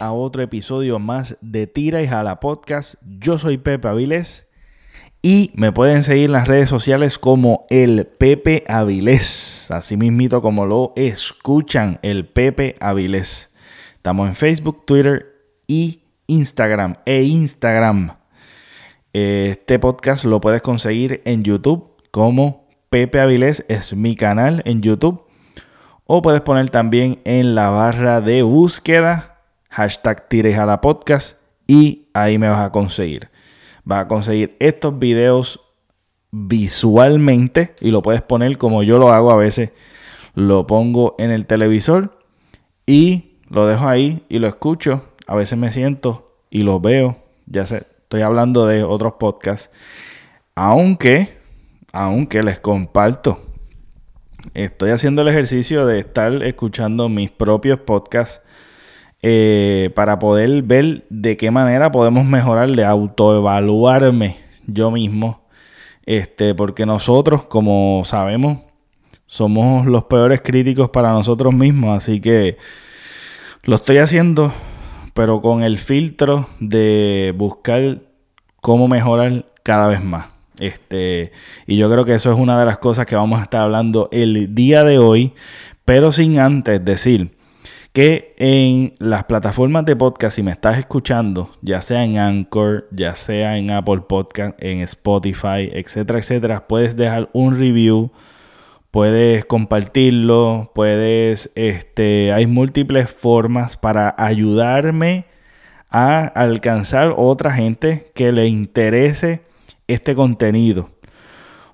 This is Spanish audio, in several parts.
A otro episodio más de Tira y Jala Podcast. Yo soy Pepe Avilés y me pueden seguir en las redes sociales como el Pepe Avilés, así mismito como lo escuchan, el Pepe Avilés. Estamos en Facebook, Twitter y Instagram e Instagram. Este podcast lo puedes conseguir en YouTube como Pepe Avilés, es mi canal en YouTube o puedes poner también en la barra de búsqueda hashtag tires a la podcast y ahí me vas a conseguir. Vas a conseguir estos videos visualmente y lo puedes poner como yo lo hago a veces. Lo pongo en el televisor y lo dejo ahí y lo escucho. A veces me siento y lo veo. Ya sé, estoy hablando de otros podcasts. Aunque, aunque les comparto estoy haciendo el ejercicio de estar escuchando mis propios podcasts eh, para poder ver de qué manera podemos mejorar, de autoevaluarme yo mismo. Este, porque nosotros, como sabemos, somos los peores críticos para nosotros mismos. Así que lo estoy haciendo, pero con el filtro de buscar cómo mejorar cada vez más. Este, y yo creo que eso es una de las cosas que vamos a estar hablando el día de hoy, pero sin antes decir que en las plataformas de podcast, si me estás escuchando, ya sea en Anchor, ya sea en Apple Podcast, en Spotify, etcétera, etcétera, puedes dejar un review, puedes compartirlo, puedes, este, hay múltiples formas para ayudarme a alcanzar otra gente que le interese este contenido.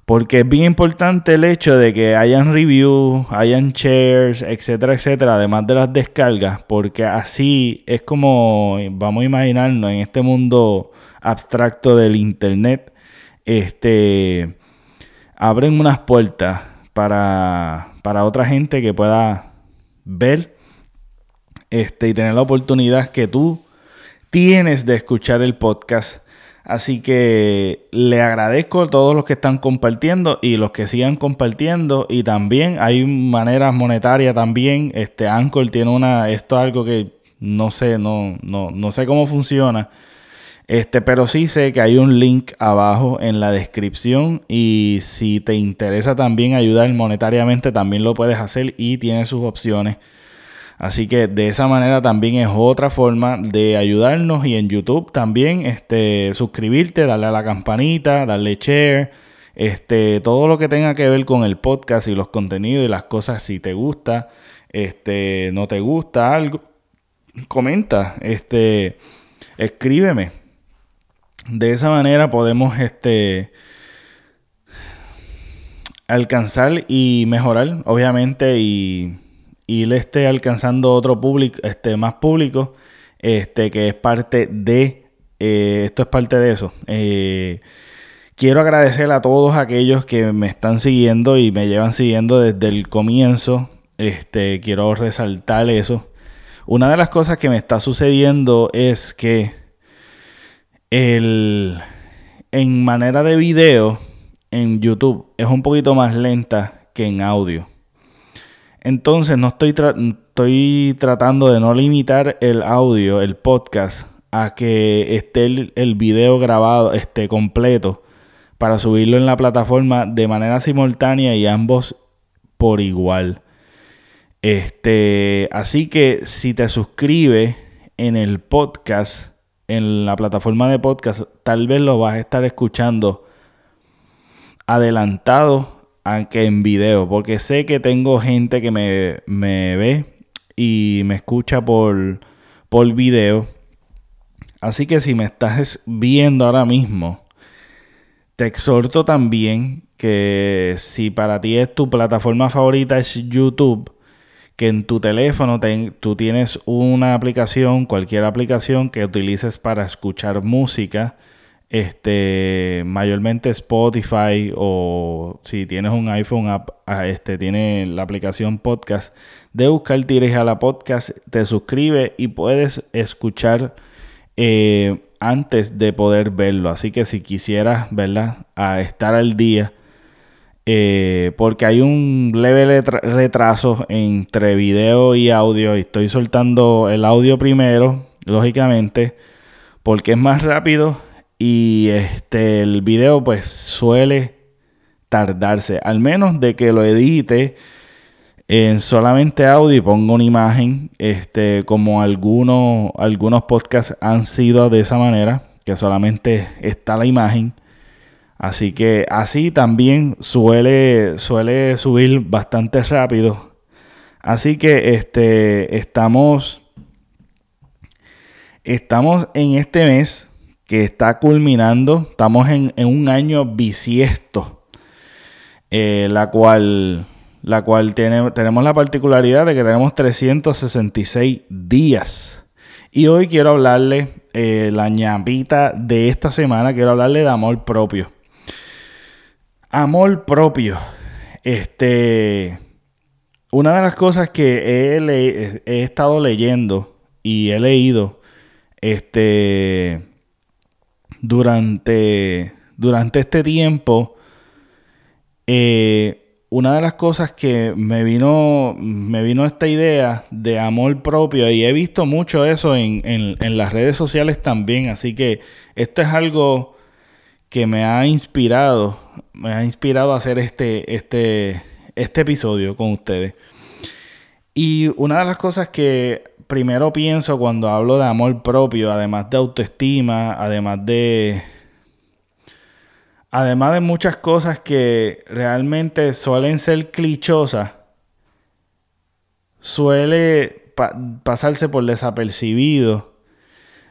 Porque es bien importante el hecho de que hayan reviews, hayan shares, etcétera, etcétera, además de las descargas, porque así es como vamos a imaginarnos en este mundo abstracto del internet, este abren unas puertas para, para otra gente que pueda ver este, y tener la oportunidad que tú tienes de escuchar el podcast Así que le agradezco a todos los que están compartiendo y los que sigan compartiendo. Y también hay maneras monetarias también. Este Anchor tiene una. Esto es algo que no sé, no, no, no sé cómo funciona. Este, pero sí sé que hay un link abajo en la descripción. Y si te interesa también ayudar monetariamente, también lo puedes hacer y tiene sus opciones. Así que de esa manera también es otra forma de ayudarnos y en YouTube también este, suscribirte, darle a la campanita, darle share, este, todo lo que tenga que ver con el podcast y los contenidos y las cosas, si te gusta, este, no te gusta algo, comenta, este, escríbeme. De esa manera podemos este, alcanzar y mejorar, obviamente, y y le esté alcanzando otro público, este, más público, este, que es parte de, eh, esto es parte de eso. Eh, quiero agradecer a todos aquellos que me están siguiendo y me llevan siguiendo desde el comienzo. Este, quiero resaltar eso. Una de las cosas que me está sucediendo es que el, en manera de video en YouTube es un poquito más lenta que en audio. Entonces no estoy, estoy tratando de no limitar el audio, el podcast, a que esté el, video grabado, esté completo, para subirlo en la plataforma de manera simultánea y ambos por igual. Este, así que si te suscribes en el podcast, en la plataforma de podcast, tal vez lo vas a estar escuchando adelantado aunque en video, porque sé que tengo gente que me, ve y me escucha por, por video. Así que si me estás viendo ahora mismo, te exhorto también que si para ti es tu plataforma favorita es YouTube, que en tu teléfono tú tienes una aplicación, cualquier aplicación que utilices para escuchar música este, mayormente Spotify o si tienes un iPhone, ah, este, tiene la aplicación podcast de buscar Tires a la podcast, te suscribe y puedes escuchar eh, antes de poder verlo. Así que si quisieras, ¿verdad? A estar al día Eh, porque hay un leve retraso entre video y audio. Y estoy soltando el audio primero, lógicamente, porque es más rápido. Y este el video, pues, suele tardarse. Al menos de que lo edite en solamente audio y pongo una imagen, este, como algunos, algunos podcasts han sido de esa manera, que solamente está la imagen. Así que así también suele, suele subir bastante rápido. Así que este, estamos, estamos en este mes que está culminando. Estamos en, un año bisiesto, eh, la cual la cual tiene, tenemos la particularidad de que tenemos 366 días. Y hoy quiero hablarle, eh, la ñapita de esta semana, quiero hablarle de amor propio. Amor propio. Este, una de las cosas que he, he estado leyendo y he leído este, durante, durante este tiempo, eh, una de las cosas que me vino, me vino esta idea de amor propio y he visto mucho eso en, las redes sociales también, así que esto es algo que me ha inspirado, me ha inspirado a hacer este, este, este episodio con ustedes. Y una de las cosas que primero pienso cuando hablo de amor propio, además de autoestima, además de además de muchas cosas que realmente suelen ser clichosas, suele pasarse por desapercibido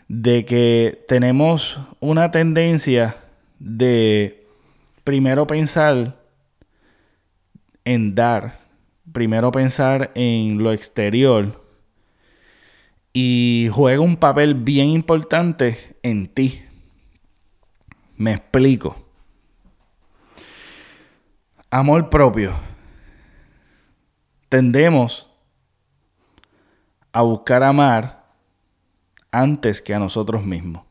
de que tenemos una tendencia de primero pensar en dar, primero pensar en lo exterior y juega un papel bien importante en ti. Me explico. Amor propio. Tendemos a buscar amar antes que a nosotros mismos.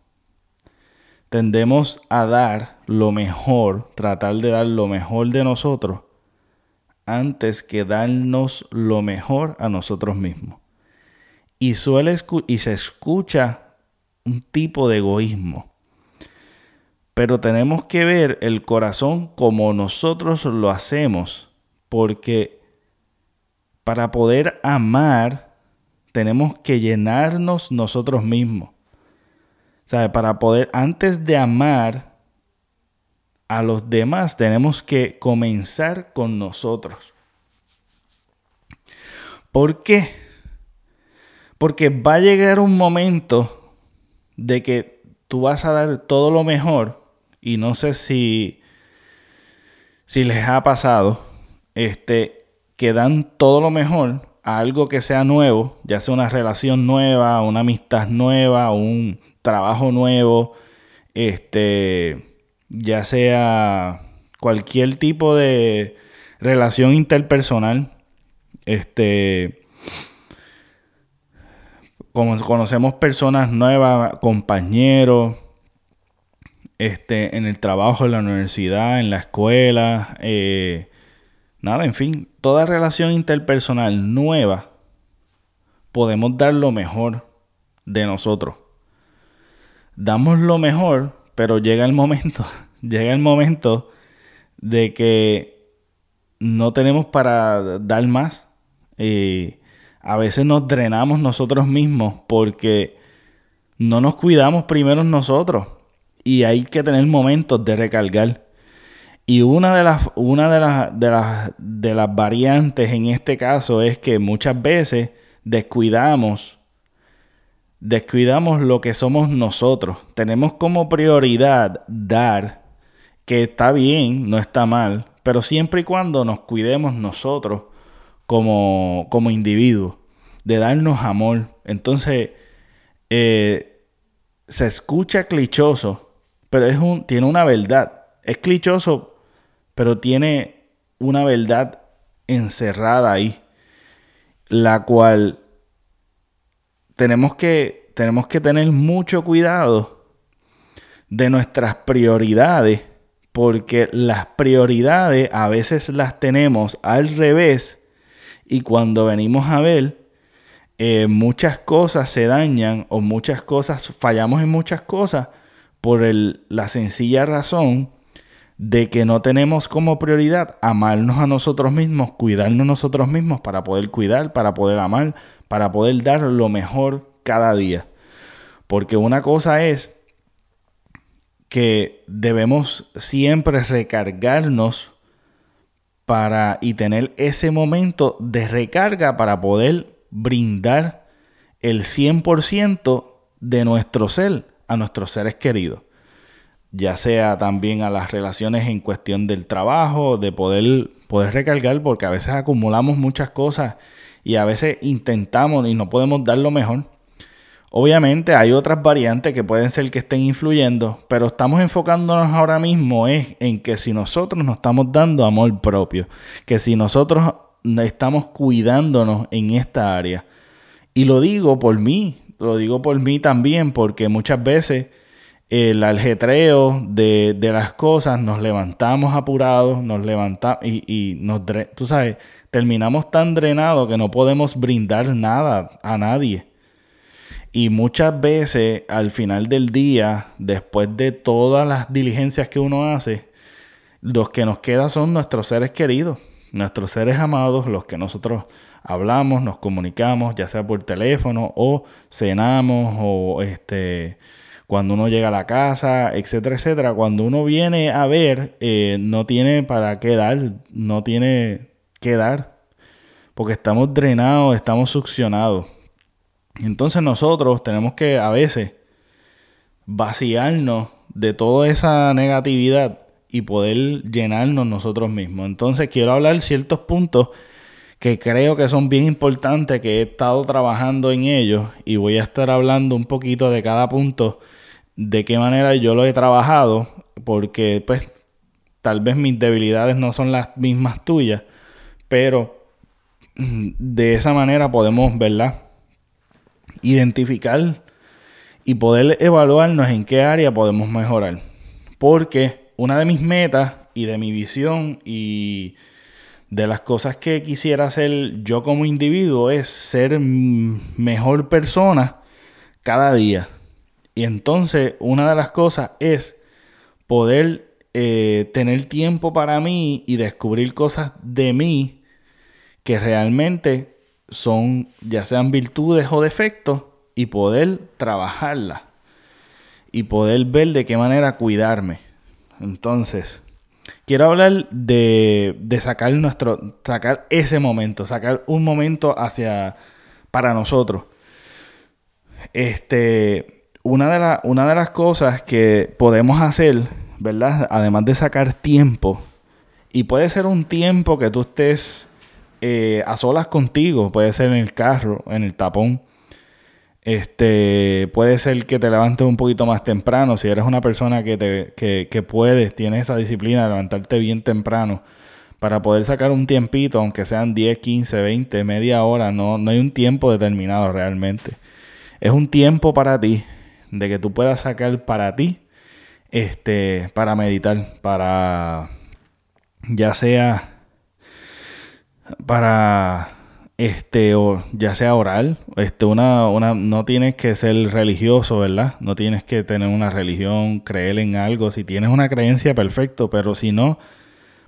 Tendemos a dar lo mejor, tratar de dar lo mejor de nosotros antes que darnos lo mejor a nosotros mismos. Y, suele y se escucha un tipo de egoísmo pero tenemos que ver el corazón como nosotros lo hacemos, porque para poder amar tenemos que llenarnos nosotros mismos. ¿Sabe? Para poder, antes de amar a los demás, tenemos que comenzar con nosotros. ¿Por qué? Porque va a llegar un momento de que tú vas a dar todo lo mejor y no sé si, si les ha pasado, este, que dan todo lo mejor a algo que sea nuevo, ya sea una relación nueva, una amistad nueva, un trabajo nuevo, este, ya sea cualquier tipo de relación interpersonal, este, como conocemos personas nuevas, compañeros, este, en el trabajo, en la universidad, en la escuela, eh, nada, en fin, toda relación interpersonal nueva, podemos dar lo mejor de nosotros. Damos lo mejor, pero llega el momento, llega el momento de que no tenemos para dar más. Eh, a veces nos drenamos nosotros mismos porque no nos cuidamos primero nosotros y hay que tener momentos de recargar. Y una de las, una de las, de las, de las variantes en este caso es que muchas veces descuidamos, descuidamos lo que somos nosotros. Tenemos como prioridad dar, que está bien, no está mal, pero siempre y cuando nos cuidemos nosotros como, como individuos, de darnos amor. Entonces, eh, se escucha clichoso, pero es un, tiene una verdad. Es clichoso, pero tiene una verdad encerrada ahí, la cual tenemos que, tenemos que tener mucho cuidado de nuestras prioridades porque las prioridades a veces las tenemos al revés y cuando venimos a ver, eh, muchas cosas se dañan o muchas cosas, fallamos en muchas cosas por la sencilla razón de que no tenemos como prioridad amarnos a nosotros mismos, cuidarnos nosotros mismos para poder cuidar, para poder amar, para poder dar lo mejor cada día. Porque una cosa es que debemos siempre recargarnos para y tener ese momento de recarga para poder brindar el 100% de nuestro ser a nuestros seres queridos. Ya sea también a las relaciones en cuestión del trabajo, de poder, poder recargar, porque a veces acumulamos muchas cosas y a veces intentamos y no podemos dar lo mejor. Obviamente hay otras variantes que pueden ser que estén influyendo, pero estamos enfocándonos ahora mismo es en que si nosotros nos estamos dando amor propio, que si nosotros estamos cuidándonos en esta área. Y lo digo por mí, lo digo por mí también, porque muchas veces el aljetreo de, las cosas nos levantamos apurados, nos levantamos y, y nos, tú sabes, terminamos tan drenados que no podemos brindar nada a nadie. Y muchas veces al final del día, después de todas las diligencias que uno hace, los que nos quedan son nuestros seres queridos, nuestros seres amados, los que nosotros hablamos, nos comunicamos, ya sea por teléfono o cenamos o este cuando uno llega a la casa, etcétera, etcétera. Cuando uno viene a ver, eh, no tiene para qué dar, no tiene que dar, porque estamos drenados, estamos succionados. Entonces nosotros tenemos que a veces vaciarnos de toda esa negatividad y poder llenarnos nosotros mismos. Entonces quiero hablar ciertos puntos que creo que son bien importantes, que he estado trabajando en ellos y voy a estar hablando un poquito de cada punto, de qué manera yo lo he trabajado, porque pues tal vez mis debilidades no son las mismas tuyas, pero de esa manera podemos, ¿verdad? Identificar y poder evaluarnos en qué área podemos mejorar. Porque una de mis metas y de mi visión y de las cosas que quisiera hacer yo como individuo es ser mejor persona cada día. Y entonces una de las cosas es poder eh, tener tiempo para mí y descubrir cosas de mí que realmente son ya sean virtudes o defectos y poder trabajarlas y poder ver de qué manera cuidarme. Entonces, quiero hablar de, de sacar nuestro, sacar ese momento, sacar un momento hacia para nosotros. Este, una de, la, una de las cosas que podemos hacer, ¿verdad? Además de sacar tiempo, y puede ser un tiempo que tú estés eh, a solas contigo, puede ser en el carro, en el tapón. Este, puede ser que te levantes un poquito más temprano. Si eres una persona que, te, que, que puedes, tienes esa disciplina de levantarte bien temprano para poder sacar un tiempito, aunque sean 10, 15, 20, media hora, no, no hay un tiempo determinado realmente. Es un tiempo para ti, de que tú puedas sacar para ti, este, para meditar, para ya sea para este o ya sea oral, este una una no tienes que ser religioso, ¿verdad? No tienes que tener una religión, creer en algo, si tienes una creencia perfecto, pero si no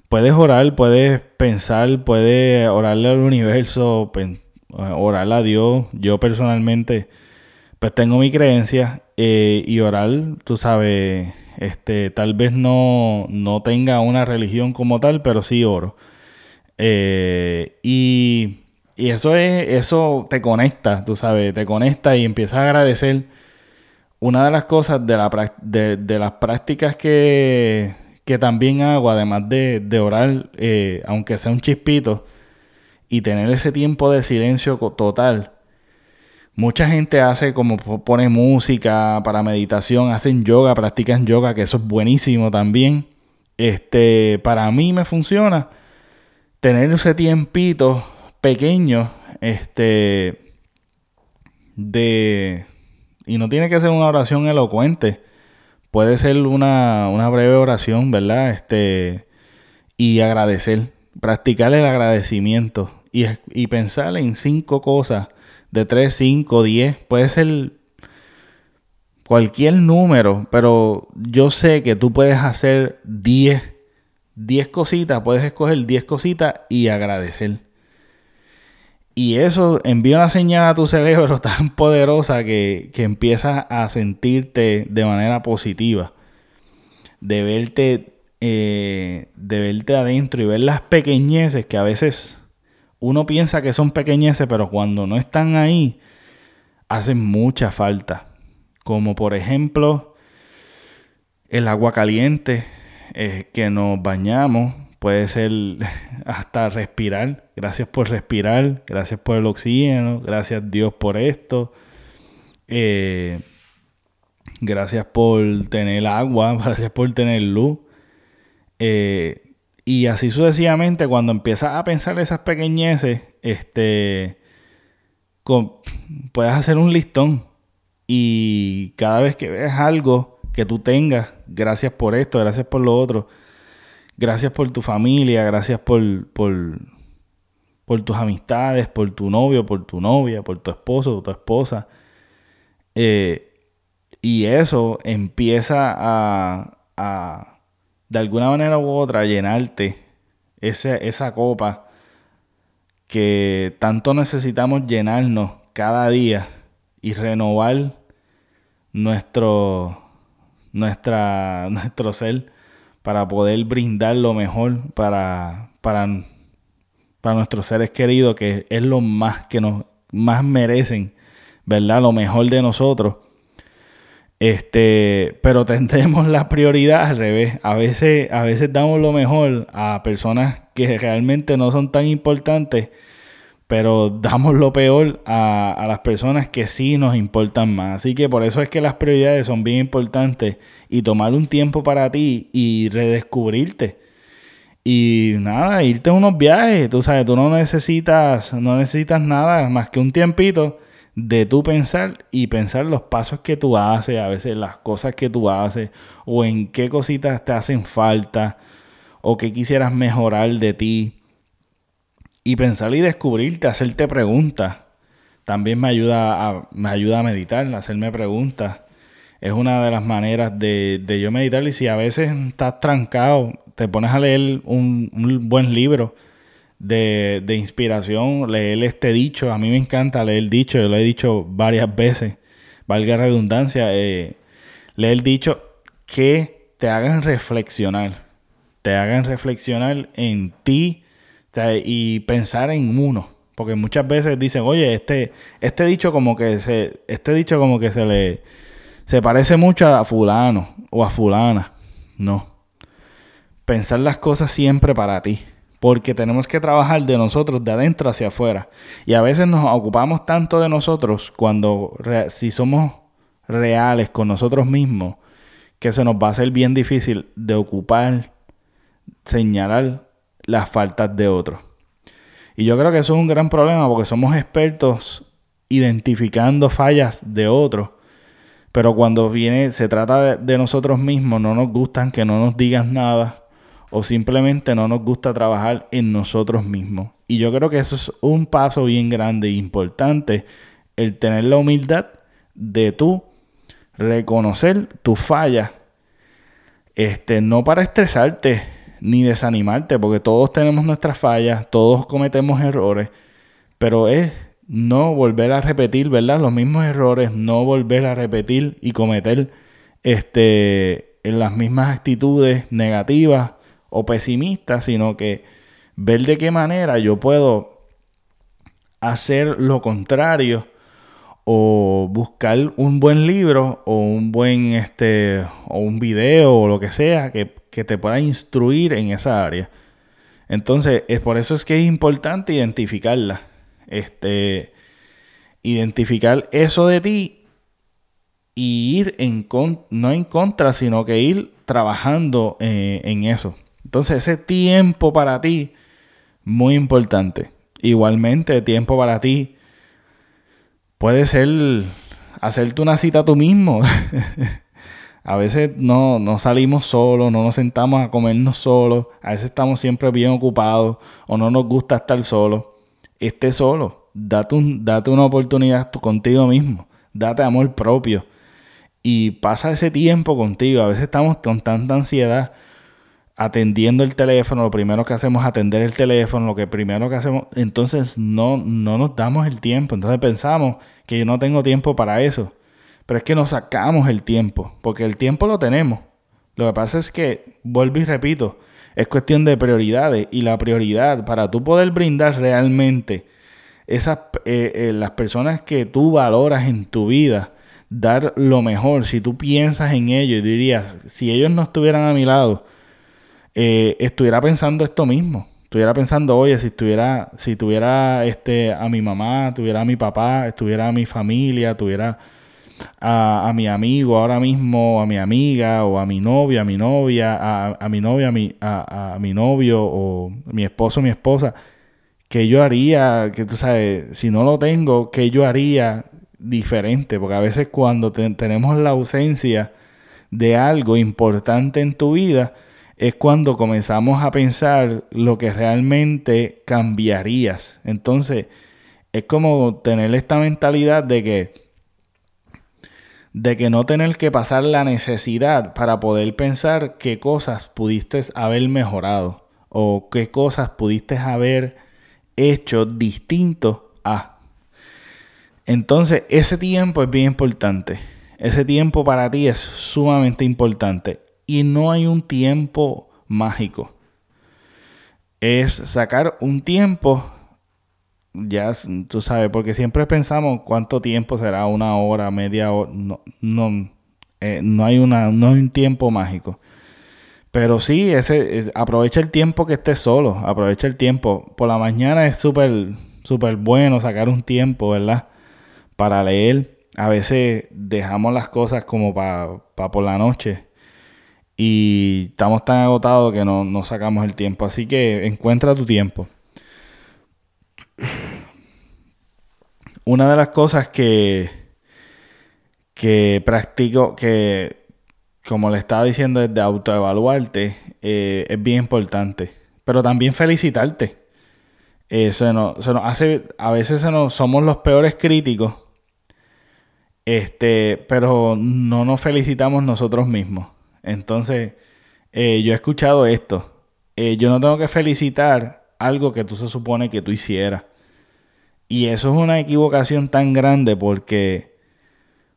puedes orar, puedes pensar, puedes orarle al universo, orar a Dios. Yo personalmente pues tengo mi creencia eh, y orar, tú sabes, este tal vez no no tenga una religión como tal, pero sí oro. Eh, y, eso es, eso te conecta, tú sabes, te conecta y empiezas a agradecer. Una de las cosas de, la, de, las prácticas que, que, también hago, además de, de orar, eh, aunque sea un chispito, y tener ese tiempo de silencio total. Mucha gente hace como pone música para meditación, hacen yoga, practican yoga, que eso es buenísimo también. Este, para mí me funciona tener ese tiempito pequeño, este, de, y no tiene que ser una oración elocuente, puede ser una, una breve oración, ¿verdad? Este, y agradecer, practicar el agradecimiento y, y pensar en cinco cosas, de tres, cinco, diez, puede ser cualquier número, pero yo sé que tú puedes hacer diez 10 cositas, puedes escoger 10 cositas y agradecer. Y eso envía una señal a tu cerebro tan poderosa que, que empiezas a sentirte de manera positiva. De verte, eh, de verte adentro y ver las pequeñeces que a veces uno piensa que son pequeñeces, pero cuando no están ahí, hacen mucha falta. Como por ejemplo, el agua caliente eh, que nos bañamos, puede ser hasta respirar. Gracias por respirar, gracias por el oxígeno, gracias Dios por esto. Eh, gracias por tener agua, gracias por tener luz. Eh, y así sucesivamente, cuando empiezas a pensar esas pequeñeces, este, puedes hacer un listón. Y cada vez que ves algo que tú tengas. Gracias por esto, gracias por lo otro. Gracias por tu familia, gracias por, por, por tus amistades, por tu novio, por tu novia, por tu esposo, tu esposa. Eh, y eso empieza a, a, de alguna manera u otra, llenarte esa copa que tanto necesitamos llenarnos cada día y renovar nuestro, nuestra, nuestro ser para poder brindar lo mejor para, para, para nuestros seres queridos, que es lo más que nos más merecen, ¿verdad? Lo mejor de nosotros. Este, pero tendemos la prioridad al revés. A veces, a veces damos lo mejor a personas que realmente no son tan importantes pero damos lo peor a, las personas que sí nos importan más. Así que por eso es que las prioridades son bien importantes y tomar un tiempo para ti y redescubrirte. Y nada, irte a unos viajes, tú sabes, tú no necesitas, no necesitas nada más que un tiempito de tú pensar y pensar los pasos que tú haces, a veces las cosas que tú haces, o en qué cositas te hacen falta, o qué quisieras mejorar de ti y pensar y descubrirte, hacerte preguntas. También me ayuda a, me ayuda a meditar, hacerme preguntas. Es una de las maneras de, de yo meditar. Y si a veces estás trancado, te pones a leer un, buen libro de, de, inspiración, leer este dicho. A mí me encanta leer dicho, yo lo he dicho varias veces, valga redundancia. Eh, leer dicho que te hagan reflexionar, te hagan reflexionar en ti y pensar en uno. Porque muchas veces dicen, oye, este, este dicho como que se, este dicho como que se le se parece mucho a fulano o a fulana. No. Pensar las cosas siempre para ti. Porque tenemos que trabajar de nosotros, de adentro hacia afuera. Y a veces nos ocupamos tanto de nosotros cuando si somos reales con nosotros mismos, que se nos va a hacer bien difícil de ocupar, señalar las faltas de otros. Y yo creo que eso es un gran problema porque somos expertos identificando fallas de otros, pero cuando viene, se trata de, nosotros mismos, no nos gustan que no nos digan nada o simplemente no nos gusta trabajar en nosotros mismos. Y yo creo que eso es un paso bien grande e importante, el tener la humildad de tú reconocer tus fallas, este, no para estresarte, ni desanimarte, porque todos tenemos nuestras fallas, todos cometemos errores, pero es no volver a repetir, ¿verdad? Los mismos errores, no volver a repetir y cometer este, las mismas actitudes negativas o pesimistas, sino que ver de qué manera yo puedo hacer lo contrario o buscar un buen libro o un buen este o un video o lo que sea que, te pueda instruir en esa área. Entonces, es por eso es que es importante identificarla. Este identificar eso de ti y ir en no en contra, sino que ir trabajando eh, en eso. Entonces, ese tiempo para ti muy importante. Igualmente, tiempo para ti Puede ser hacerte una cita tú mismo. A veces no, no salimos solos, no nos sentamos a comernos solos, a veces estamos siempre bien ocupados o no nos gusta estar solos. Esté solo, date, un, date una oportunidad contigo mismo, date amor propio y pasa ese tiempo contigo. A veces estamos con tanta ansiedad atendiendo el teléfono, lo primero que hacemos es atender el teléfono, lo que primero que hacemos, entonces no, no nos damos el tiempo, entonces pensamos que yo no tengo tiempo para eso, pero es que nos sacamos el tiempo, porque el tiempo lo tenemos. Lo que pasa es que, vuelvo y repito, es cuestión de prioridades y la prioridad para tú poder brindar realmente esas, eh, eh, las personas que tú valoras en tu vida, dar lo mejor, si tú piensas en ellos y dirías, si ellos no estuvieran a mi lado, eh, estuviera pensando esto mismo. Estuviera pensando, oye, si estuviera, si tuviera este, a mi mamá, tuviera a mi papá, estuviera a mi familia, tuviera a, mi amigo ahora mismo, a mi amiga, o a mi novia, a mi novia, a, mi novia, a mi, a, mi novio, o mi esposo, mi esposa, que yo haría, que tú sabes, si no lo tengo, que yo haría diferente? Porque a veces cuando tenemos la ausencia de algo importante en tu vida, es cuando comenzamos a pensar lo que realmente cambiarías. Entonces, es como tener esta mentalidad de que de que no tener que pasar la necesidad para poder pensar qué cosas pudiste haber mejorado o qué cosas pudiste haber hecho distinto a. Entonces, ese tiempo es bien importante. Ese tiempo para ti es sumamente importante y no hay un tiempo mágico. Es sacar un tiempo, ya tú sabes, porque siempre pensamos cuánto tiempo será, una hora, media hora, no, no, eh, no hay, una, no hay un tiempo mágico. Pero sí, ese, aprovecha el tiempo que estés solo, aprovecha el tiempo. Por la mañana es súper, súper bueno sacar un tiempo, ¿verdad? Para leer. A veces dejamos las cosas como para por la noche y estamos tan agotados que no, sacamos el tiempo. Así que encuentra tu tiempo. Una de las cosas que, que practico, que como le estaba diciendo, es de autoevaluarte, eh, es bien importante. Pero también felicitarte. Eh, se, nos, hace, a veces somos los peores críticos, este, pero no nos felicitamos nosotros mismos. Entonces, eh, yo he escuchado esto. Eh, yo no tengo que felicitar algo que tú se supone que tú hicieras. Y eso es una equivocación tan grande porque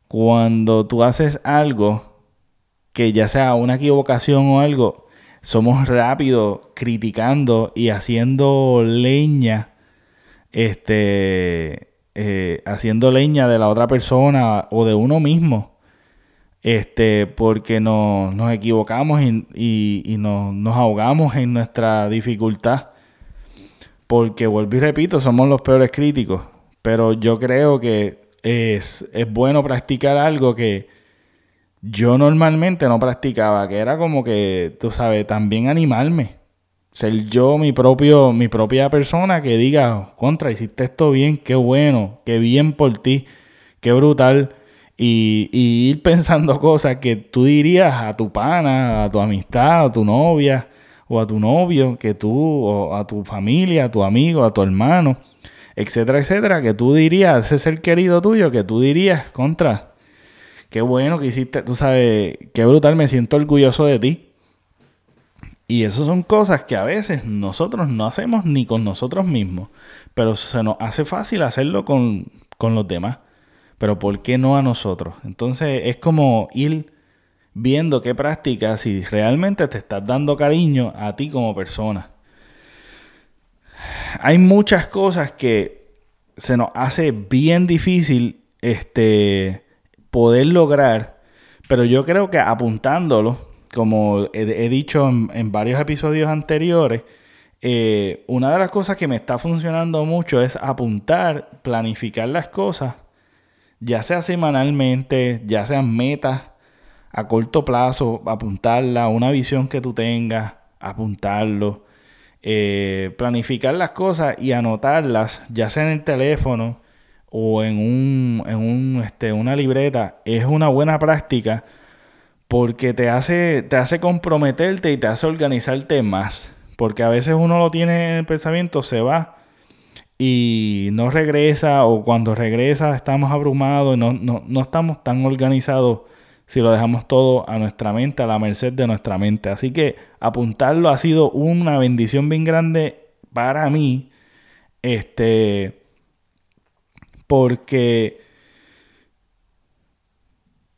cuando tú haces algo que ya sea una equivocación o algo, somos rápidos criticando y haciendo leña, este, eh, haciendo leña de la otra persona o de uno mismo este, porque nos equivocamos y, nos, ahogamos en nuestra dificultad. Porque, vuelvo y repito, somos los peores críticos. Pero yo creo que es, es bueno practicar algo que yo normalmente no practicaba, que era como que, tú sabes, también animarme. Ser yo mi propio, mi propia persona que diga, contra, hiciste esto bien, qué bueno, qué bien por ti, qué brutal y, ir pensando cosas que tú dirías a tu pana, a tu amistad, a tu novia o a tu novio, que tú, o a tu familia, a tu amigo, a tu hermano, etcétera, etcétera, que tú dirías, ese ser querido tuyo, que tú dirías, contra, qué bueno que hiciste, tú sabes, qué brutal, me siento orgulloso de ti. Y eso son cosas que a veces nosotros no hacemos ni con nosotros mismos, pero se nos hace fácil hacerlo con, con los demás pero ¿por qué no a nosotros? Entonces es como ir viendo qué prácticas si realmente te estás dando cariño a ti como persona. Hay muchas cosas que se nos hace bien difícil este, poder lograr, pero yo creo que apuntándolo, como he, dicho en, varios episodios anteriores, eh, una de las cosas que me está funcionando mucho es apuntar, planificar las cosas ya sea semanalmente, ya sean metas a corto plazo, apuntarla, una visión que tú tengas, apuntarlo, eh, planificar las cosas y anotarlas, ya sea en el teléfono o en, un, en un, este, una libreta, es una buena práctica porque te hace, te hace comprometerte y te hace organizarte más. Porque a veces uno lo tiene en el pensamiento, se va y no regresa o cuando regresa estamos abrumados, no, no, no estamos tan organizados si lo dejamos todo a nuestra mente, a la merced de nuestra mente. Así que apuntarlo ha sido una bendición bien grande para mí, este, porque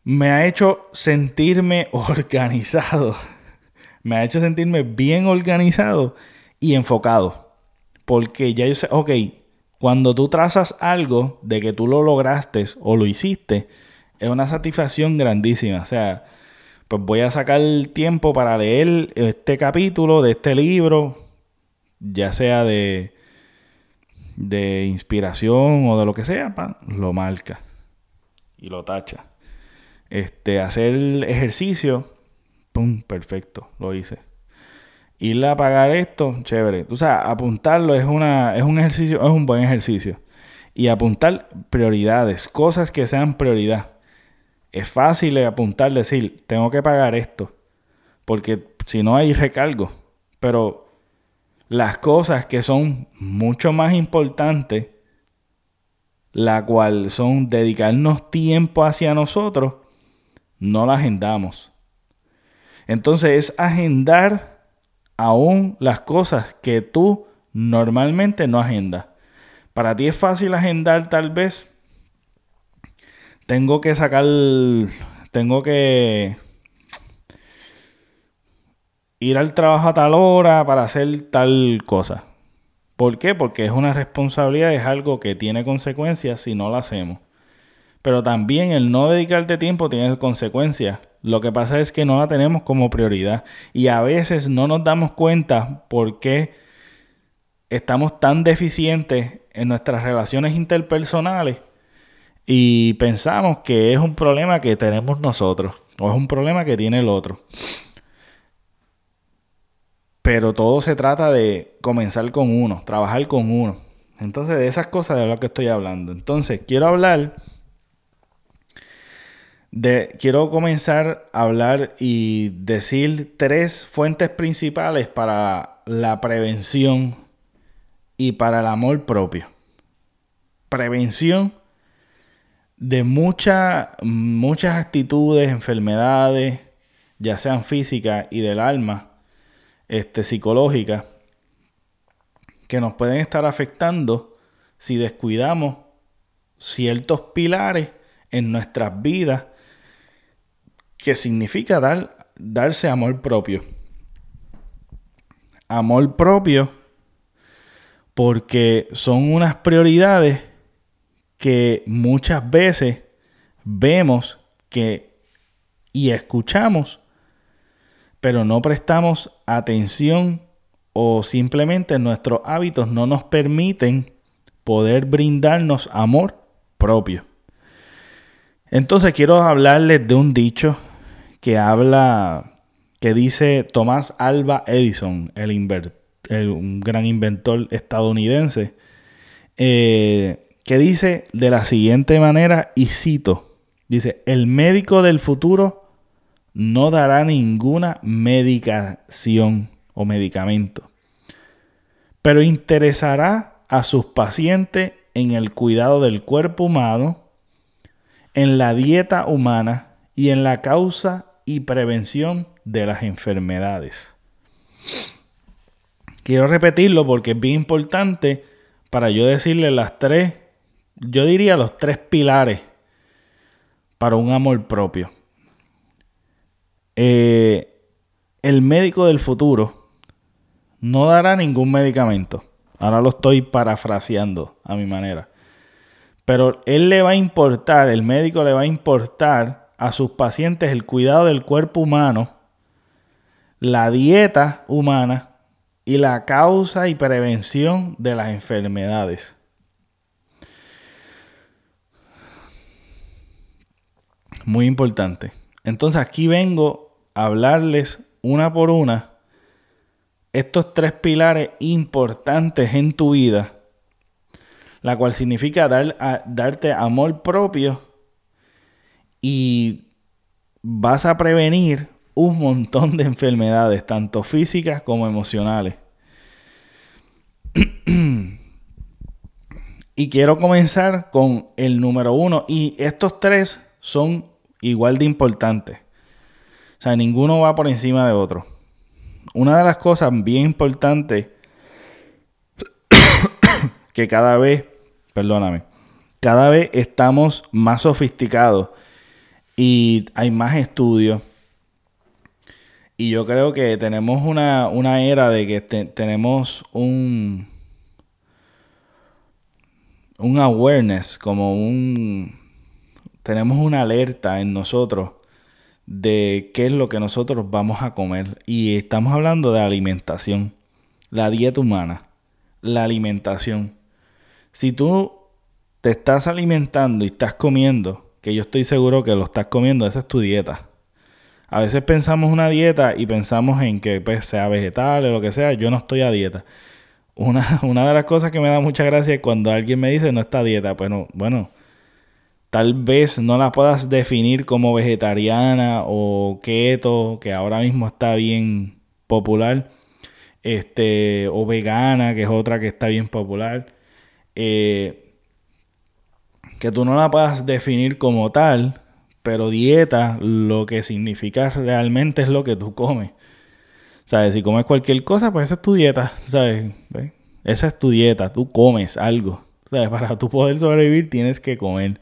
me ha hecho sentirme organizado, me ha hecho sentirme bien organizado y enfocado. Porque ya yo sé, ok, cuando tú trazas algo de que tú lo lograste o lo hiciste, es una satisfacción grandísima. O sea, pues voy a sacar tiempo para leer este capítulo de este libro, ya sea de, de inspiración o de lo que sea, lo marca y lo tacha. Este, hacer ejercicio, pum, perfecto, lo hice ir a pagar esto, chévere. Tú sabes, apuntarlo es, una, es un ejercicio, es un buen ejercicio. Y apuntar prioridades, cosas que sean prioridad. Es fácil apuntar, decir, tengo que pagar esto, porque si no hay recargo. Pero las cosas que son mucho más importantes, la cual son dedicarnos tiempo hacia nosotros, no la agendamos. Entonces es agendar aún las cosas que tú normalmente no agendas. Para ti es fácil agendar tal vez. Tengo que sacar, tengo que ir al trabajo a tal hora para hacer tal cosa. ¿Por qué? Porque es una responsabilidad, es algo que tiene consecuencias si no lo hacemos. Pero también el no dedicarte tiempo tiene consecuencias lo que pasa es que no la tenemos como prioridad y a veces no nos damos cuenta por qué estamos tan deficientes en nuestras relaciones interpersonales y pensamos que es un problema que tenemos nosotros o es un problema que tiene el otro. Pero todo se trata de comenzar con uno, trabajar con uno. Entonces de esas cosas de lo que estoy hablando. Entonces quiero hablar quiero comenzar a hablar y decir tres fuentes principales para la prevención y para el amor propio. Prevención de muchas actitudes, enfermedades, ya sean físicas y del alma, este, psicológicas, que nos pueden estar afectando si descuidamos ciertos pilares en nuestras vidas que significa dar, darse amor propio. Amor propio porque son unas prioridades que muchas veces vemos que y escuchamos, pero no prestamos atención o simplemente nuestros hábitos no nos permiten poder brindarnos amor propio. Entonces quiero hablarles de un dicho que habla, que dice Tomás Alba Edison, el, un gran inventor estadounidense, eh, que dice de la siguiente manera, y cito, dice, el médico del futuro no dará ninguna medicación o medicamento, pero interesará a sus pacientes en el cuidado del cuerpo humano, en la dieta humana y en la causa y prevención de las enfermedades. Quiero repetirlo porque es bien importante para yo decirle las tres, yo diría los tres pilares para un amor propio. Eh, el médico del futuro no dará ningún medicamento. Ahora lo estoy parafraseando a mi manera. Pero él le va a importar, el médico le va a importar a sus pacientes el cuidado del cuerpo humano, la dieta humana y la causa y prevención de las enfermedades. Muy importante. Entonces aquí vengo a hablarles una por una estos tres pilares importantes en tu vida, la cual significa dar, darte amor propio y vas a prevenir un montón de enfermedades, tanto físicas como emocionales. y quiero comenzar con el número uno. Y estos tres son igual de importantes. O sea, ninguno va por encima de otro. Una de las cosas bien importantes que cada vez, perdóname, cada vez estamos más sofisticados y hay más estudios. Y yo creo que tenemos una, era de que tenemos un, un awareness, como un... Tenemos una alerta en nosotros de qué es lo que nosotros vamos a comer. Y estamos hablando de alimentación, la dieta humana, la alimentación. Si tú te estás alimentando y estás comiendo, que yo estoy seguro que lo estás comiendo, esa es tu dieta. A veces pensamos una dieta y pensamos en que pues, sea vegetal o lo que sea. Yo no estoy a dieta. Una, una de las cosas que me da mucha gracia es cuando alguien me dice no está a dieta. Bueno, bueno, tal vez no la puedas definir como vegetariana o keto, que ahora mismo está bien popular. Este, o vegana, que es otra que está bien popular. Eh, que tú no la puedas definir como tal, pero dieta lo que significa realmente es lo que tú comes. ¿Sabes? Si comes cualquier cosa, pues esa es tu dieta, ¿sabes? Esa es tu dieta, tú comes algo. ¿Sabes? Para tú poder sobrevivir tienes que comer.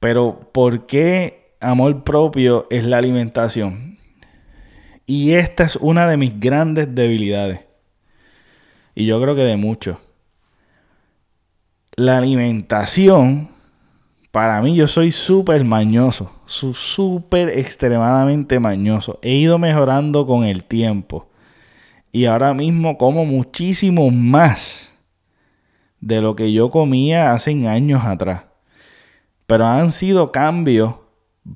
Pero ¿por qué amor propio es la alimentación? Y esta es una de mis grandes debilidades. Y yo creo que de muchos la alimentación, para mí yo soy súper mañoso, súper extremadamente mañoso. He ido mejorando con el tiempo. Y ahora mismo como muchísimo más de lo que yo comía hace años atrás. Pero han sido cambios,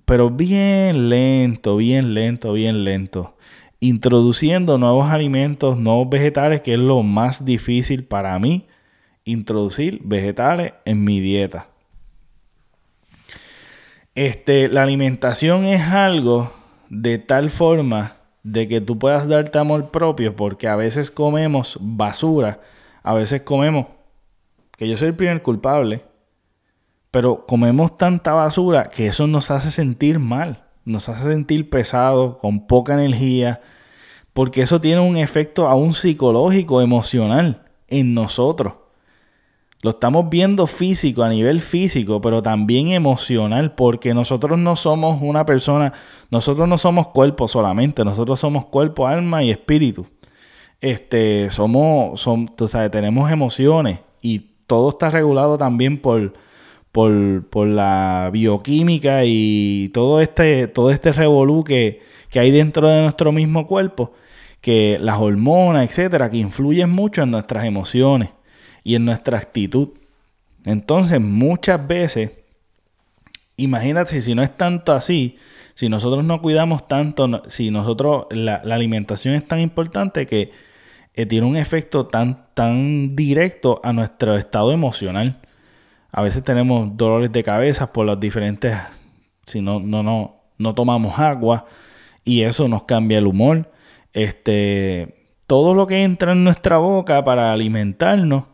pero bien lento, bien lento, bien lento. Introduciendo nuevos alimentos, nuevos vegetales, que es lo más difícil para mí introducir vegetales en mi dieta. Este, la alimentación es algo de tal forma de que tú puedas darte amor propio, porque a veces comemos basura, a veces comemos, que yo soy el primer culpable, pero comemos tanta basura que eso nos hace sentir mal, nos hace sentir pesados, con poca energía, porque eso tiene un efecto aún psicológico, emocional en nosotros. Lo estamos viendo físico, a nivel físico, pero también emocional, porque nosotros no somos una persona, nosotros no somos cuerpo solamente, nosotros somos cuerpo, alma y espíritu. Este, somos, son, tú sabes, tenemos emociones y todo está regulado también por, por, la bioquímica y todo este, todo este revolú que, que hay dentro de nuestro mismo cuerpo, que las hormonas, etcétera, que influyen mucho en nuestras emociones y en nuestra actitud. Entonces, muchas veces, imagínate si no es tanto así, si nosotros no cuidamos tanto, si nosotros, la, alimentación es tan importante que eh, tiene un efecto tan, tan directo a nuestro estado emocional. A veces tenemos dolores de cabeza por las diferentes, si no, no, no, no tomamos agua y eso nos cambia el humor. Este, todo lo que entra en nuestra boca para alimentarnos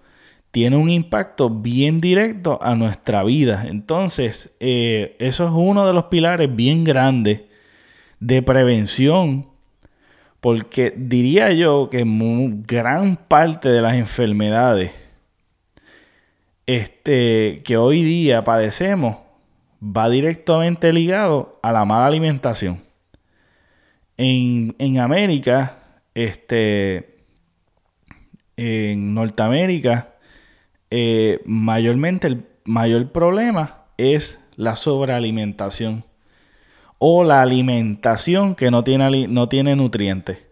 tiene un impacto bien directo a nuestra vida. Entonces, eh, eso es uno de los pilares bien grandes de prevención, porque diría yo que gran parte de las enfermedades este, que hoy día padecemos va directamente ligado a la mala alimentación. En, en América, este, en Norteamérica, eh, mayormente el mayor problema es la sobrealimentación o la alimentación que no tiene, no tiene nutrientes.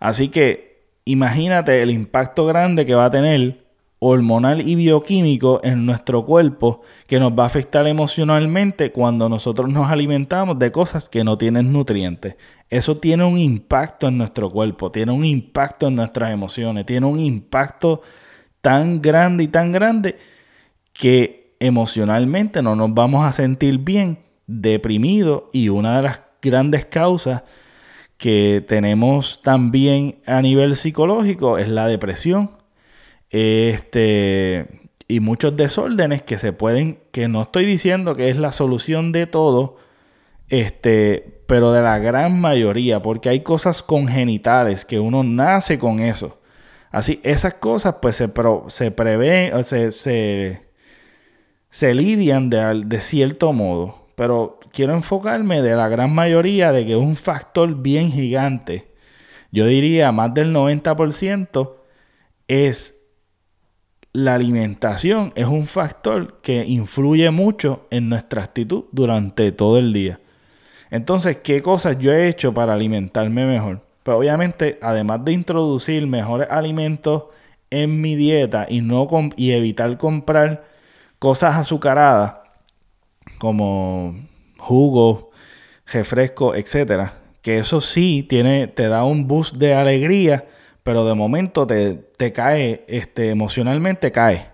Así que imagínate el impacto grande que va a tener hormonal y bioquímico en nuestro cuerpo que nos va a afectar emocionalmente cuando nosotros nos alimentamos de cosas que no tienen nutrientes. Eso tiene un impacto en nuestro cuerpo, tiene un impacto en nuestras emociones, tiene un impacto tan grande y tan grande que emocionalmente no nos vamos a sentir bien deprimido y una de las grandes causas que tenemos también a nivel psicológico es la depresión. Este, y muchos desórdenes que se pueden, que no estoy diciendo que es la solución de todo, este, pero de la gran mayoría, porque hay cosas congenitales que uno nace con eso. Así, esas cosas pues se, se prevén, se, se, se lidian de, de cierto modo, pero quiero enfocarme de la gran mayoría de que es un factor bien gigante. Yo diría más del 90% es la alimentación es un factor que influye mucho en nuestra actitud durante todo el día. Entonces, ¿qué cosas yo he hecho para alimentarme mejor? Pues obviamente, además de introducir mejores alimentos en mi dieta y, no y evitar comprar cosas azucaradas como jugos, refrescos, etcétera, que eso sí tiene, te da un boost de alegría, pero de momento te, te cae, este, emocionalmente cae.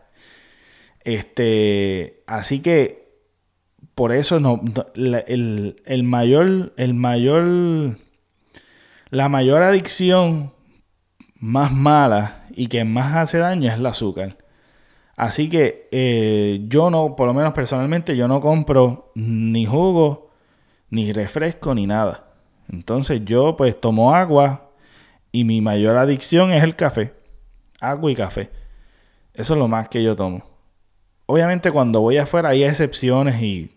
Este, así que por eso no, el, el, mayor, el mayor, la mayor adicción más mala y que más hace daño es el azúcar. Así que eh, yo no, por lo menos personalmente, yo no compro ni jugo, ni refresco, ni nada. Entonces yo pues tomo agua, y mi mayor adicción es el café. Agua y café. Eso es lo más que yo tomo. Obviamente cuando voy afuera hay excepciones y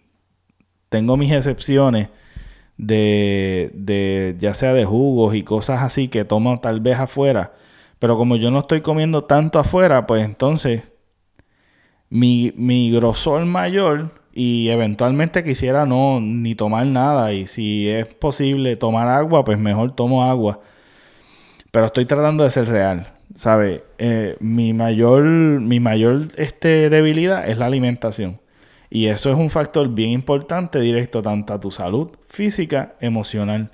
tengo mis excepciones de, de ya sea de jugos y cosas así que tomo tal vez afuera. Pero como yo no estoy comiendo tanto afuera, pues entonces mi, mi grosor mayor y eventualmente quisiera no ni tomar nada y si es posible tomar agua, pues mejor tomo agua pero estoy tratando de ser real. ¿Sabe? Eh, mi mayor, mi mayor este, debilidad es la alimentación. Y eso es un factor bien importante directo tanto a tu salud física, emocional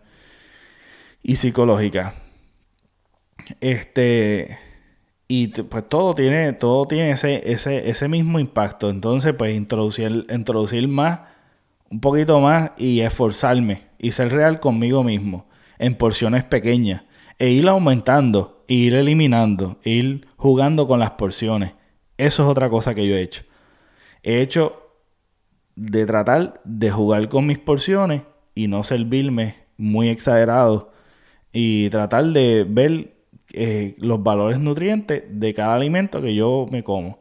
y psicológica. Este y pues todo tiene todo tiene ese, ese, ese mismo impacto. Entonces, pues introducir introducir más un poquito más y esforzarme y ser real conmigo mismo en porciones pequeñas e ir aumentando, e ir eliminando, e ir jugando con las porciones. Eso es otra cosa que yo he hecho. He hecho de tratar de jugar con mis porciones y no servirme muy exagerado y tratar de ver eh, los valores nutrientes de cada alimento que yo me como.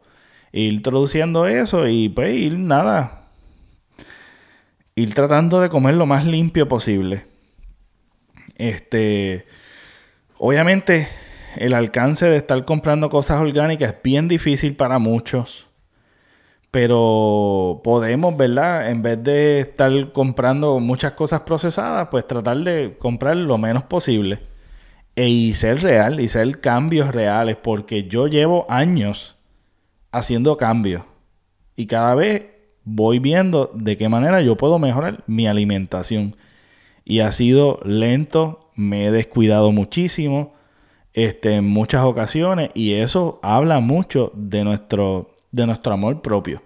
Ir introduciendo eso y pues ir nada. Ir tratando de comer lo más limpio posible. Este Obviamente, el alcance de estar comprando cosas orgánicas es bien difícil para muchos. Pero podemos, ¿verdad? En vez de estar comprando muchas cosas procesadas, pues tratar de comprar lo menos posible. E y ser real, y ser cambios reales, porque yo llevo años haciendo cambios. Y cada vez voy viendo de qué manera yo puedo mejorar mi alimentación. Y ha sido lento, me he descuidado muchísimo este, en muchas ocasiones y eso habla mucho de nuestro, de nuestro amor propio,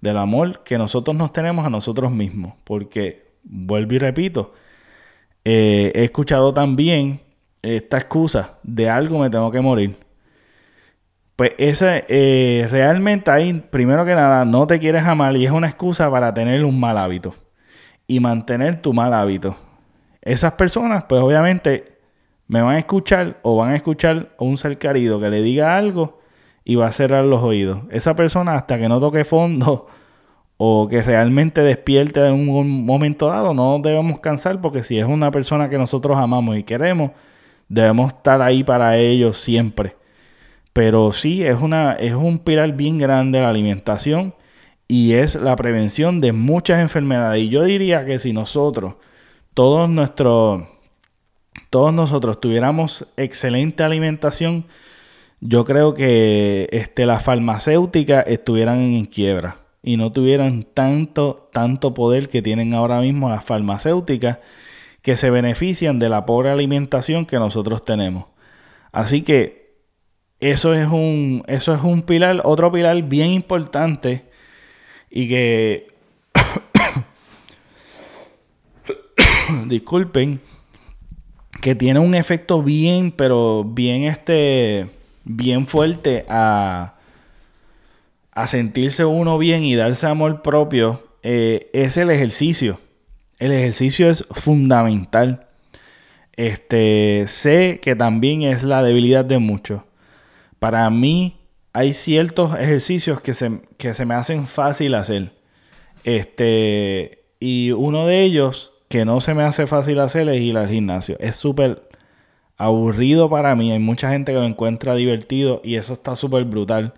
del amor que nosotros nos tenemos a nosotros mismos, porque vuelvo y repito, eh, he escuchado también esta excusa de algo me tengo que morir. Pues ese eh, realmente ahí, primero que nada, no te quieres amar y es una excusa para tener un mal hábito y mantener tu mal hábito esas personas, pues obviamente me van a escuchar o van a escuchar a un ser querido que le diga algo y va a cerrar los oídos. Esa persona hasta que no toque fondo o que realmente despierte en un momento dado, no debemos cansar porque si es una persona que nosotros amamos y queremos, debemos estar ahí para ellos siempre. Pero sí, es, una, es un pilar bien grande la alimentación y es la prevención de muchas enfermedades. Y yo diría que si nosotros todos nuestros, todos nosotros tuviéramos excelente alimentación, yo creo que este, las farmacéuticas estuvieran en quiebra y no tuvieran tanto, tanto poder que tienen ahora mismo las farmacéuticas que se benefician de la pobre alimentación que nosotros tenemos. Así que eso es un, eso es un pilar, otro pilar bien importante y que disculpen, que tiene un efecto bien, pero bien este, bien fuerte a, a sentirse uno bien y darse amor propio, eh, es el ejercicio. El ejercicio es fundamental. Este, sé que también es la debilidad de muchos. Para mí hay ciertos ejercicios que se, que se me hacen fácil hacer. Este, y uno de ellos que no se me hace fácil hacer es ir al gimnasio. Es súper aburrido para mí. Hay mucha gente que lo encuentra divertido y eso está súper brutal.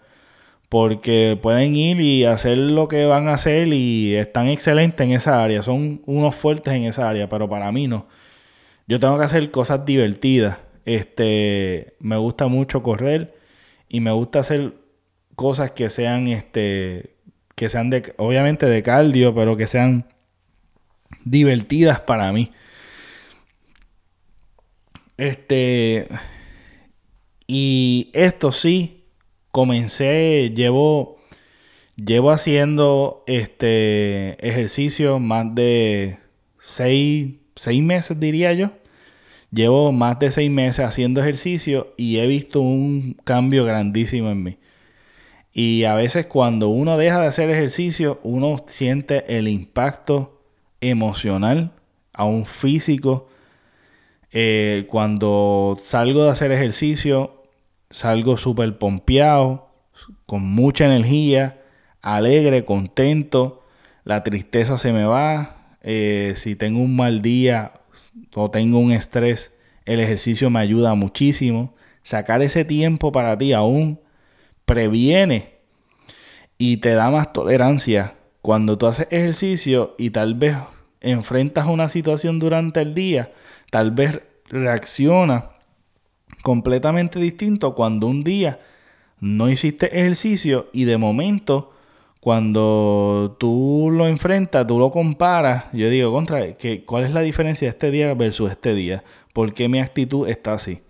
Porque pueden ir y hacer lo que van a hacer y están excelentes en esa área. Son unos fuertes en esa área, pero para mí no. Yo tengo que hacer cosas divertidas. Este, me gusta mucho correr y me gusta hacer cosas que sean este que sean de obviamente de cardio, pero que sean divertidas para mí. Este. Y esto sí, comencé, llevo, llevo haciendo este ejercicio más de seis, seis meses, diría yo. Llevo más de seis meses haciendo ejercicio y he visto un cambio grandísimo en mí. Y a veces cuando uno deja de hacer ejercicio, uno siente el impacto emocional, a un físico. Eh, cuando salgo de hacer ejercicio, salgo súper pompeado, con mucha energía, alegre, contento. La tristeza se me va. Eh, si tengo un mal día o tengo un estrés, el ejercicio me ayuda muchísimo. Sacar ese tiempo para ti aún previene y te da más tolerancia cuando tú haces ejercicio y tal vez enfrentas una situación durante el día, tal vez reaccionas completamente distinto cuando un día no hiciste ejercicio y de momento cuando tú lo enfrentas, tú lo comparas, yo digo, contra, ¿cuál es la diferencia de este día versus este día? ¿Por qué mi actitud está así?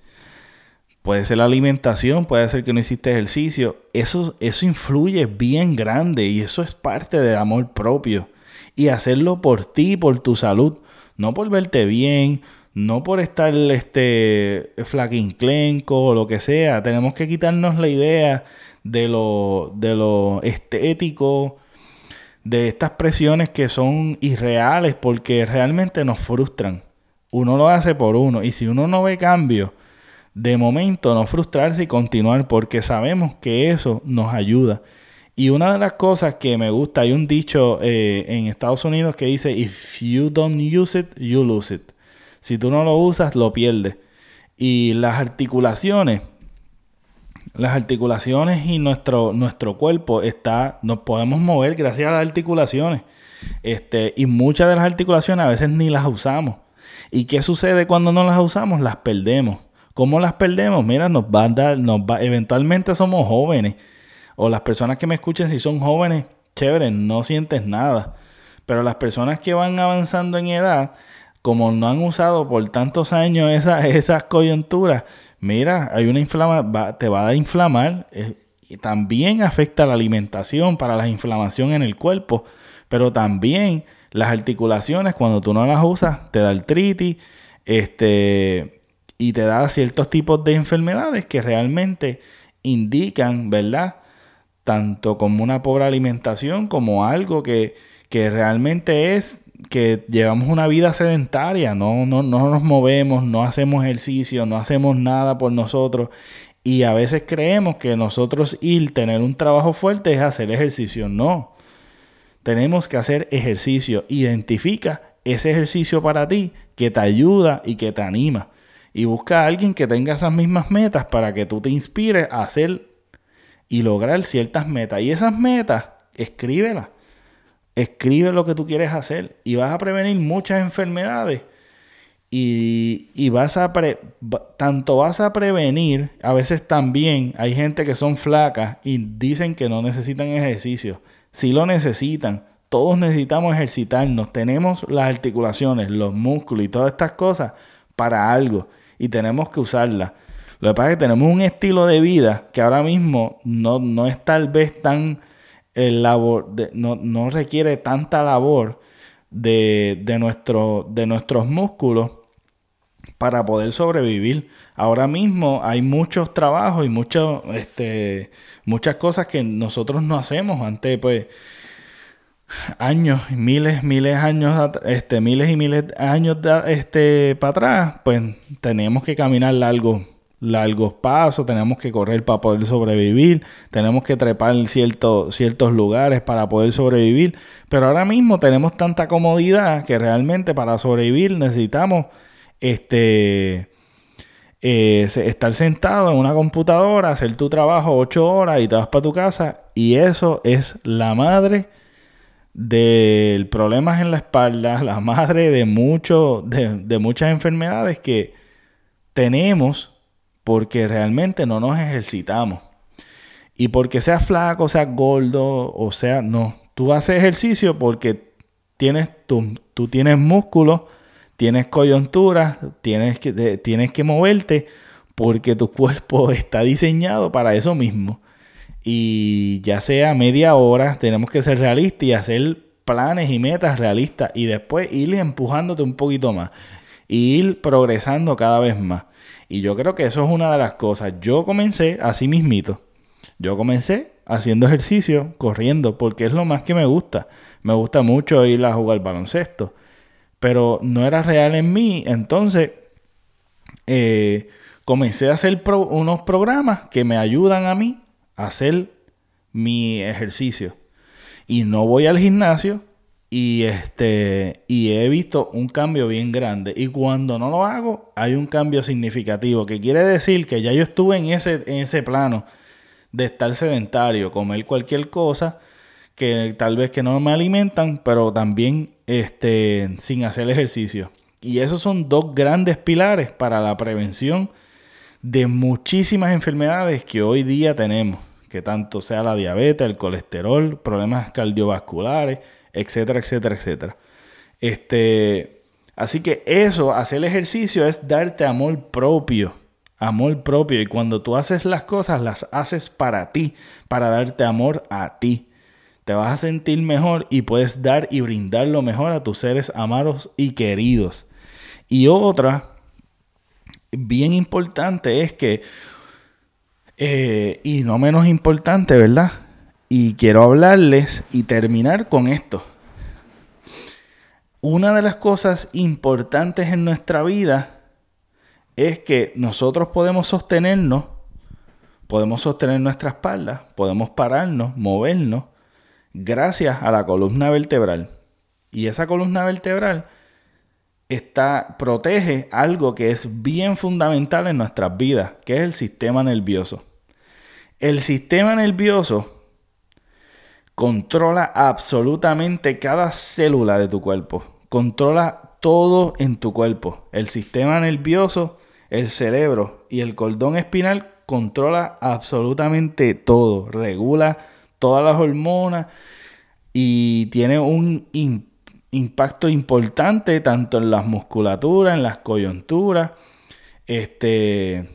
Puede ser la alimentación, puede ser que no hiciste ejercicio. Eso, eso influye bien grande y eso es parte del amor propio. Y hacerlo por ti, por tu salud. No por verte bien, no por estar este flaquinclenco o lo que sea. Tenemos que quitarnos la idea de lo, de lo estético, de estas presiones que son irreales porque realmente nos frustran. Uno lo hace por uno y si uno no ve cambio, de momento no frustrarse y continuar porque sabemos que eso nos ayuda. Y una de las cosas que me gusta, hay un dicho eh, en Estados Unidos que dice, if you don't use it, you lose it. Si tú no lo usas, lo pierdes. Y las articulaciones, las articulaciones y nuestro, nuestro cuerpo está, nos podemos mover gracias a las articulaciones. Este, y muchas de las articulaciones a veces ni las usamos. ¿Y qué sucede cuando no las usamos? Las perdemos. ¿Cómo las perdemos? Mira, nos va a dar, nos va, eventualmente somos jóvenes. O las personas que me escuchen, si son jóvenes, chévere, no sientes nada. Pero las personas que van avanzando en edad, como no han usado por tantos años esas, esas coyunturas, mira, hay una inflama, te va a inflamar. Eh, y también afecta la alimentación para la inflamación en el cuerpo. Pero también las articulaciones, cuando tú no las usas, te da artritis, este y te da ciertos tipos de enfermedades que realmente indican, ¿verdad? Tanto como una pobre alimentación como algo que, que realmente es que llevamos una vida sedentaria, no, no, no nos movemos, no hacemos ejercicio, no hacemos nada por nosotros y a veces creemos que nosotros ir, tener un trabajo fuerte es hacer ejercicio. No. Tenemos que hacer ejercicio. Identifica ese ejercicio para ti que te ayuda y que te anima y busca a alguien que tenga esas mismas metas para que tú te inspires a hacer y lograr ciertas metas. Y esas metas, escríbelas. Escribe lo que tú quieres hacer y vas a prevenir muchas enfermedades. Y, vas a tanto vas a prevenir, a veces también hay gente que son flacas y dicen que no necesitan ejercicio. Si lo necesitan, todos necesitamos ejercitarnos. Tenemos las articulaciones, los músculos y todas estas cosas para algo y tenemos que usarla. Lo que pasa es que tenemos un estilo de vida que ahora mismo no, no es tal vez tan el labor, no, no requiere tanta labor de, de, nuestro, de nuestros músculos para poder sobrevivir. Ahora mismo hay muchos trabajos y mucho, este, muchas cosas que nosotros no hacemos. Antes, pues, años, miles, miles de años, este, miles y miles de años este, para atrás, pues tenemos que caminar largo, largos pasos, tenemos que correr para poder sobrevivir, tenemos que trepar en ciertos lugares para poder sobrevivir. Pero ahora mismo tenemos tanta comodidad que realmente para sobrevivir necesitamos este, eh, estar sentado en una computadora, hacer tu trabajo ocho horas y te vas para tu casa. Y eso es la madre del problemas en la espalda, la madre de, mucho, de, muchas enfermedades que tenemos porque realmente no nos ejercitamos. Y porque seas flaco, seas gordo, o sea, no. Tú haces ejercicio porque tienes, tú, tienes músculo, tienes coyuntura, tienes que, tienes que moverte porque tu cuerpo está diseñado para eso mismo y ya sea media hora, tenemos que ser realistas y hacer planes y metas realistas y después ir empujándote un poquito más y ir progresando cada vez más. Y yo creo que eso es una de las cosas. Yo comencé así mismito. Yo comencé haciendo ejercicio, corriendo, porque es lo más que me gusta. Me gusta mucho ir a jugar baloncesto. Pero no era real en mí. Entonces, eh, comencé a hacer unos programas que me ayudan a mí hacer mi ejercicio. Y no voy al gimnasio y este y he visto un cambio bien grande. Y cuando no lo hago hay un cambio significativo que quiere decir que ya yo estuve en ese en ese plano de estar sedentario comer cualquier cosa que tal vez que no me alimentan pero también este sin hacer ejercicio. Y esos son dos grandes pilares para la prevención de muchísimas enfermedades que hoy día tenemos que tanto sea la diabetes, el colesterol, problemas cardiovasculares, etcétera, etcétera, etcétera. Este, así que eso, hacer el ejercicio es darte amor propio, amor propio. Y cuando tú haces las cosas, las haces para ti, para darte amor a ti. Te vas a sentir mejor y puedes dar y brindar lo mejor a tus seres amados y queridos. Y otra, bien importante, es que eh, y no menos importante, ¿verdad? Y quiero hablarles y terminar con esto. Una de las cosas importantes en nuestra vida es que nosotros podemos sostenernos, podemos sostener nuestra espalda, podemos pararnos, movernos, gracias a la columna vertebral. Y esa columna vertebral está, protege algo que es bien fundamental en nuestras vidas, que es el sistema nervioso. El sistema nervioso controla absolutamente cada célula de tu cuerpo. Controla todo en tu cuerpo. El sistema nervioso, el cerebro y el cordón espinal controla absolutamente todo. Regula todas las hormonas y tiene un impacto importante tanto en las musculaturas, en las coyunturas, este,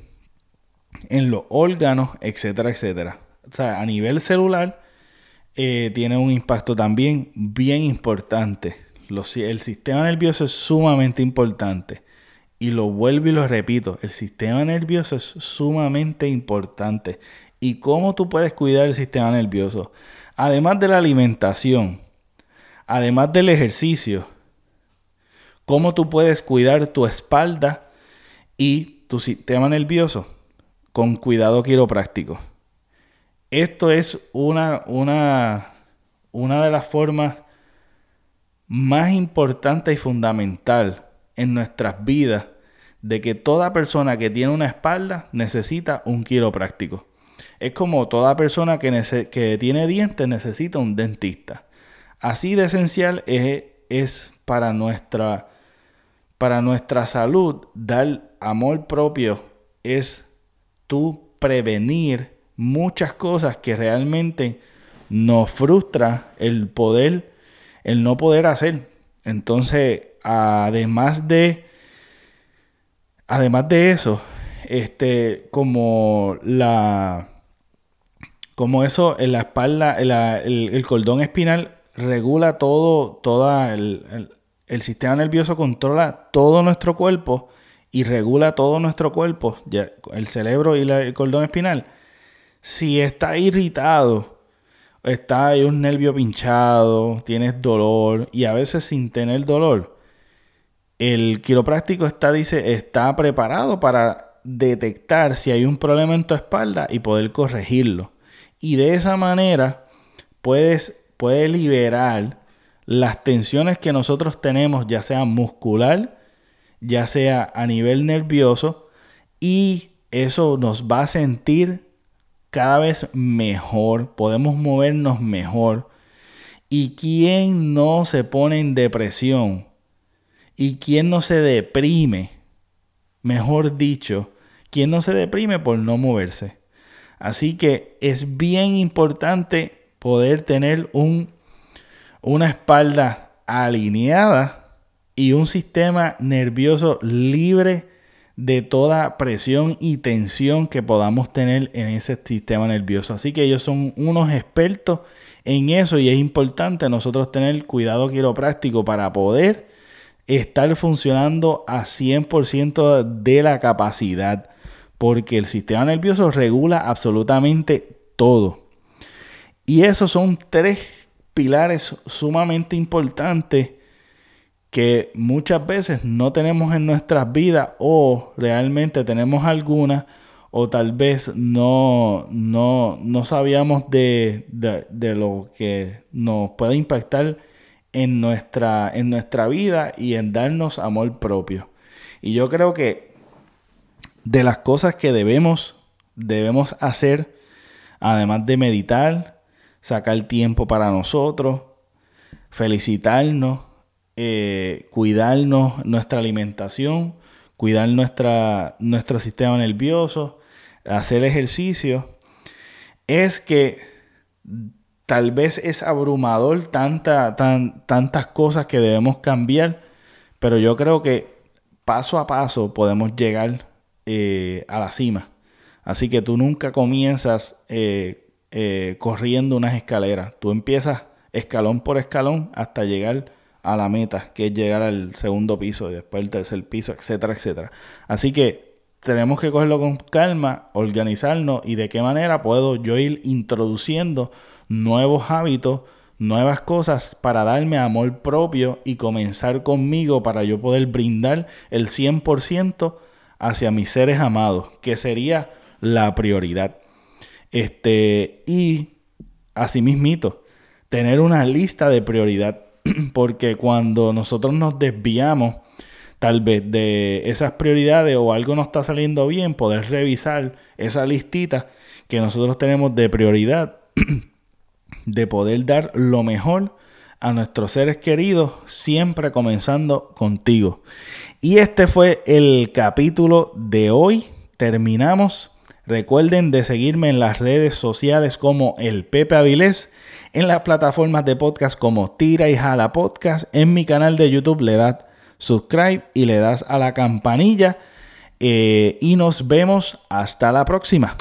en los órganos, etcétera, etcétera. O sea, a nivel celular eh, tiene un impacto también bien importante. el sistema nervioso es sumamente importante. Y lo vuelvo y lo repito, el sistema nervioso es sumamente importante. ¿Y cómo tú puedes cuidar el sistema nervioso? Además de la alimentación, además del ejercicio, ¿cómo tú puedes cuidar tu espalda y tu sistema nervioso? con cuidado quiropráctico. Esto es una, una, una de las formas más importantes y fundamental en nuestras vidas de que toda persona que tiene una espalda necesita un quiropráctico. Es como toda persona que, que tiene dientes necesita un dentista. Así de esencial es, es para, nuestra, para nuestra salud dar amor propio, es tú prevenir muchas cosas que realmente nos frustra el poder, el no poder hacer. Entonces, además de, además de eso, este, como la, como eso en la espalda, el, cordón espinal regula todo, toda el, el, sistema nervioso controla todo nuestro cuerpo y regula todo nuestro cuerpo, el cerebro y el cordón espinal. Si está irritado, está hay un nervio pinchado, tienes dolor y a veces sin tener dolor, el quiropráctico está, dice, está preparado para detectar si hay un problema en tu espalda y poder corregirlo. Y de esa manera puedes, puedes liberar las tensiones que nosotros tenemos, ya sea muscular, ya sea a nivel nervioso, y eso nos va a sentir cada vez mejor, podemos movernos mejor. ¿Y quién no se pone en depresión? ¿Y quién no se deprime? Mejor dicho, ¿quién no se deprime por no moverse? Así que es bien importante poder tener un, una espalda alineada y un sistema nervioso libre de toda presión y tensión que podamos tener en ese sistema nervioso. Así que ellos son unos expertos en eso y es importante nosotros tener cuidado quiropráctico para poder estar funcionando a 100% de la capacidad, porque el sistema nervioso regula absolutamente todo. Y esos son tres pilares sumamente importantes que muchas veces no tenemos en nuestras vidas o realmente tenemos algunas o tal vez no, no, no sabíamos de, de lo que nos puede impactar en nuestra, en nuestra vida y en darnos amor propio. Y yo creo que de las cosas que debemos, debemos hacer, además de meditar, sacar tiempo para nosotros, felicitarnos, eh, cuidarnos nuestra alimentación, cuidar nuestra, nuestro sistema nervioso, hacer ejercicio, es que tal vez es abrumador tanta, tan, tantas cosas que debemos cambiar, pero yo creo que paso a paso podemos llegar eh, a la cima. Así que tú nunca comienzas eh, corriendo unas escaleras, tú empiezas escalón por escalón hasta llegar a la meta, que es llegar al segundo piso y después el tercer piso, etcétera, etcétera. Así que tenemos que cogerlo con calma, organizarnos y de qué manera puedo yo ir introduciendo nuevos hábitos, nuevas cosas para darme amor propio y comenzar conmigo para yo poder brindar el 100% hacia mis seres amados, que sería la prioridad. Este, y asimismito, tener una lista de prioridad, porque cuando nosotros nos desviamos tal vez de esas prioridades o algo no está saliendo bien, poder revisar esa listita que nosotros tenemos de prioridad de poder dar lo mejor a nuestros seres queridos, siempre comenzando contigo. Y este fue el capítulo de hoy. Terminamos. Recuerden de seguirme en las redes sociales como el Pepe Avilés, en las plataformas de podcast como Tira y Jala Podcast, en mi canal de YouTube le das subscribe y le das a la campanilla. Eh, y nos vemos hasta la próxima.